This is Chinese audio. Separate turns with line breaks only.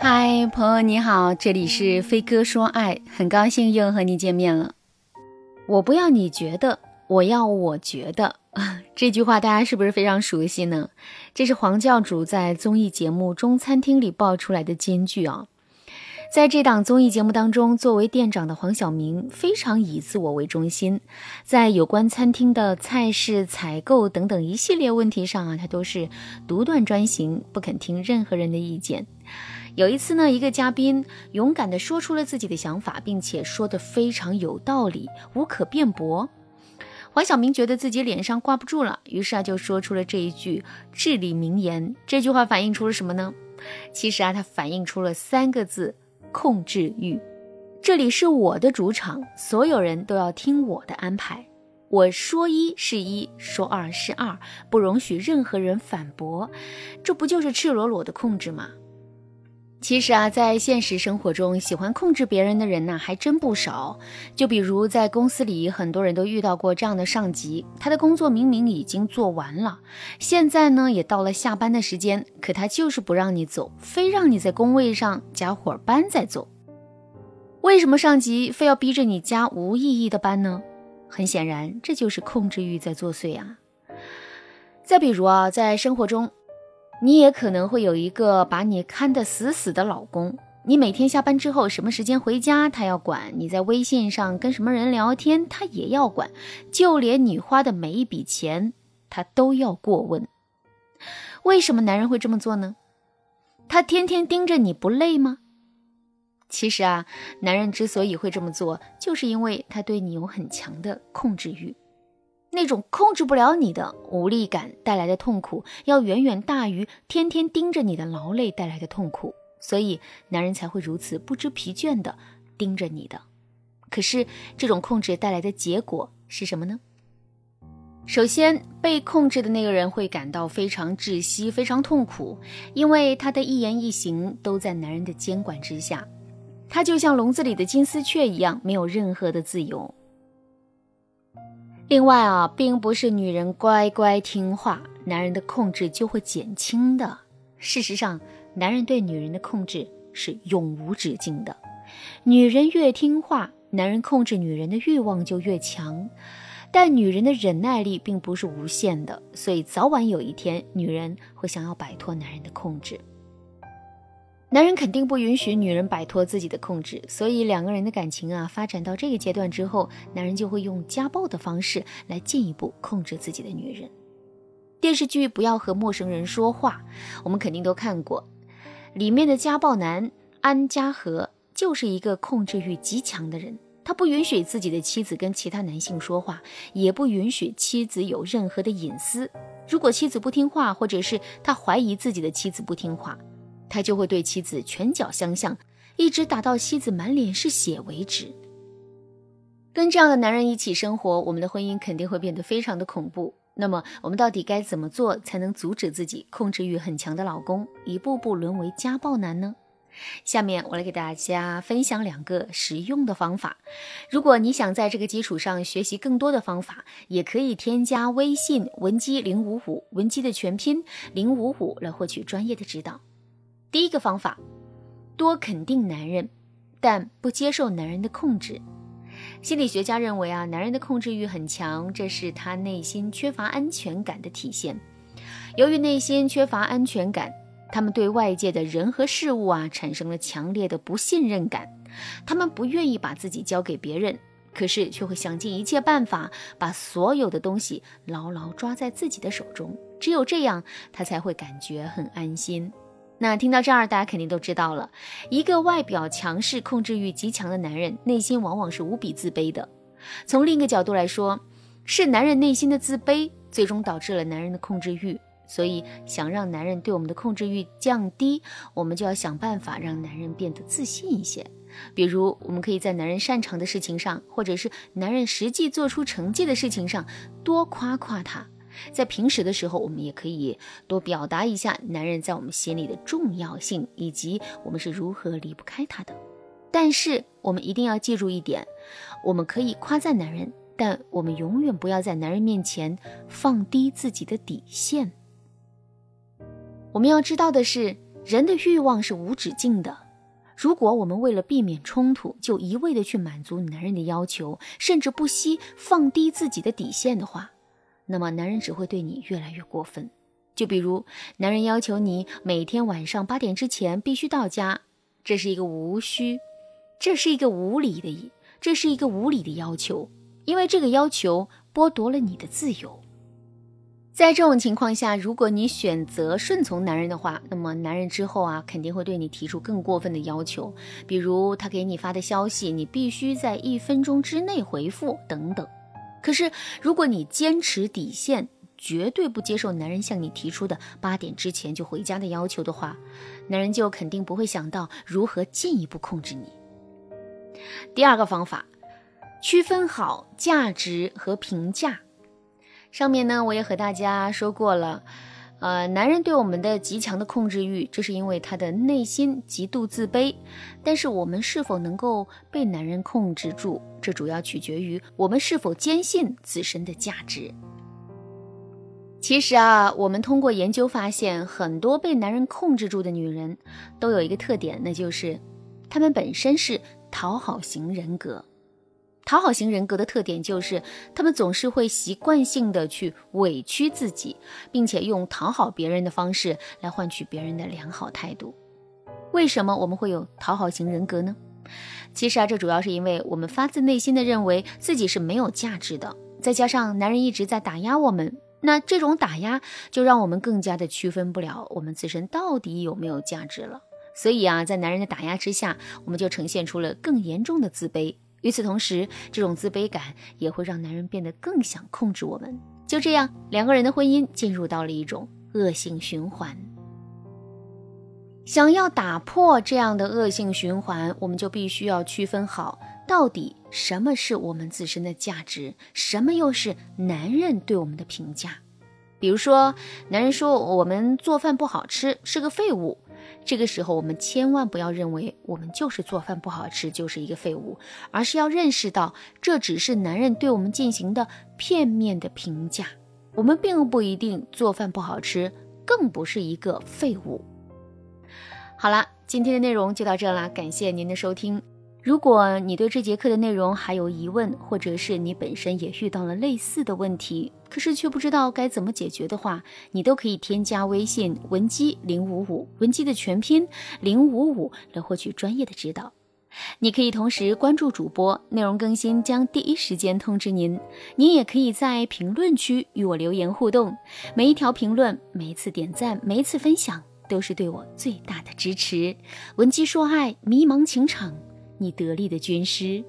嗨，朋友你好，这里是飞哥说爱，很高兴又和你见面了。我不要你觉得，我要我觉得。这句话大家是不是非常熟悉呢？这是黄教主在综艺节目《中餐厅》里爆出来的金句啊。在这档综艺节目当中，作为店长的黄晓明非常以自我为中心，在有关餐厅的菜式、采购等等一系列问题上啊，他都是独断专行，不肯听任何人的意见。有一次呢，一个嘉宾勇敢地说出了自己的想法，并且说得非常有道理，无可辩驳。黄晓明觉得自己脸上挂不住了，于是啊，就说出了这一句至理名言。这句话反映出了什么呢？其实啊，它反映出了三个字。控制欲，这里是我的主场，所有人都要听我的安排。我说一是一，说二是二，不容许任何人反驳。这不就是赤裸裸的控制吗？其实啊，在现实生活中，喜欢控制别人的人呢，还真不少。就比如在公司里，很多人都遇到过这样的上级，他的工作明明已经做完了，现在呢也到了下班的时间，可他就是不让你走，非让你在工位上加会儿班再走。为什么上级非要逼着你加无意义的班呢？很显然，这就是控制欲在作祟啊。再比如啊，在生活中。你也可能会有一个把你看得死死的老公，你每天下班之后什么时间回家，他要管；你在微信上跟什么人聊天，他也要管；就连你花的每一笔钱，他都要过问。为什么男人会这么做呢？他天天盯着你不累吗？其实啊，男人之所以会这么做，就是因为他对你有很强的控制欲。那种控制不了你的无力感带来的痛苦，要远远大于天天盯着你的劳累带来的痛苦，所以男人才会如此不知疲倦的盯着你的。可是这种控制带来的结果是什么呢？首先，被控制的那个人会感到非常窒息、非常痛苦，因为他的一言一行都在男人的监管之下，他就像笼子里的金丝雀一样，没有任何的自由。另外啊，并不是女人乖乖听话，男人的控制就会减轻的。事实上，男人对女人的控制是永无止境的。女人越听话，男人控制女人的欲望就越强。但女人的忍耐力并不是无限的，所以早晚有一天，女人会想要摆脱男人的控制。男人肯定不允许女人摆脱自己的控制，所以两个人的感情啊，发展到这个阶段之后，男人就会用家暴的方式来进一步控制自己的女人。电视剧《不要和陌生人说话》，我们肯定都看过，里面的家暴男安家和就是一个控制欲极强的人，他不允许自己的妻子跟其他男性说话，也不允许妻子有任何的隐私。如果妻子不听话，或者是他怀疑自己的妻子不听话，他就会对妻子拳脚相向，一直打到妻子满脸是血为止。跟这样的男人一起生活，我们的婚姻肯定会变得非常的恐怖。那么，我们到底该怎么做才能阻止自己控制欲很强的老公一步步沦为家暴男呢？下面我来给大家分享两个实用的方法。如果你想在这个基础上学习更多的方法，也可以添加微信文姬零五五，文姬的全拼零五五来获取专业的指导。第一个方法，多肯定男人，但不接受男人的控制。心理学家认为啊，男人的控制欲很强，这是他内心缺乏安全感的体现。由于内心缺乏安全感，他们对外界的人和事物啊产生了强烈的不信任感。他们不愿意把自己交给别人，可是却会想尽一切办法把所有的东西牢牢抓在自己的手中。只有这样，他才会感觉很安心。那听到这儿，大家肯定都知道了，一个外表强势、控制欲极强的男人，内心往往是无比自卑的。从另一个角度来说，是男人内心的自卑，最终导致了男人的控制欲。所以，想让男人对我们的控制欲降低，我们就要想办法让男人变得自信一些。比如，我们可以在男人擅长的事情上，或者是男人实际做出成绩的事情上，多夸夸他。在平时的时候，我们也可以多表达一下男人在我们心里的重要性，以及我们是如何离不开他的。但是我们一定要记住一点：我们可以夸赞男人，但我们永远不要在男人面前放低自己的底线。我们要知道的是，人的欲望是无止境的。如果我们为了避免冲突，就一味的去满足男人的要求，甚至不惜放低自己的底线的话，那么男人只会对你越来越过分。就比如，男人要求你每天晚上八点之前必须到家，这是一个无需，这是一个无理的，这是一个无理的要求，因为这个要求剥夺了你的自由。在这种情况下，如果你选择顺从男人的话，那么男人之后啊，肯定会对你提出更过分的要求，比如他给你发的消息，你必须在一分钟之内回复等等。可是，如果你坚持底线，绝对不接受男人向你提出的八点之前就回家的要求的话，男人就肯定不会想到如何进一步控制你。第二个方法，区分好价值和评价。上面呢，我也和大家说过了，呃，男人对我们的极强的控制欲，这是因为他的内心极度自卑。但是我们是否能够被男人控制住，这主要取决于我们是否坚信自身的价值。其实啊，我们通过研究发现，很多被男人控制住的女人，都有一个特点，那就是她们本身是讨好型人格。讨好型人格的特点就是，他们总是会习惯性的去委屈自己，并且用讨好别人的方式来换取别人的良好态度。为什么我们会有讨好型人格呢？其实啊，这主要是因为我们发自内心的认为自己是没有价值的，再加上男人一直在打压我们，那这种打压就让我们更加的区分不了我们自身到底有没有价值了。所以啊，在男人的打压之下，我们就呈现出了更严重的自卑。与此同时，这种自卑感也会让男人变得更想控制我们。就这样，两个人的婚姻进入到了一种恶性循环。想要打破这样的恶性循环，我们就必须要区分好，到底什么是我们自身的价值，什么又是男人对我们的评价。比如说，男人说我们做饭不好吃，是个废物。这个时候，我们千万不要认为我们就是做饭不好吃就是一个废物，而是要认识到这只是男人对我们进行的片面的评价。我们并不一定做饭不好吃，更不是一个废物。好了，今天的内容就到这啦，感谢您的收听。如果你对这节课的内容还有疑问，或者是你本身也遇到了类似的问题，可是却不知道该怎么解决的话，你都可以添加微信文姬零五五，文姬的全拼零五五来获取专业的指导。你可以同时关注主播，内容更新将第一时间通知您。您也可以在评论区与我留言互动，每一条评论、每一次点赞、每一次分享，都是对我最大的支持。文姬说爱，迷茫情场。你得力的军师。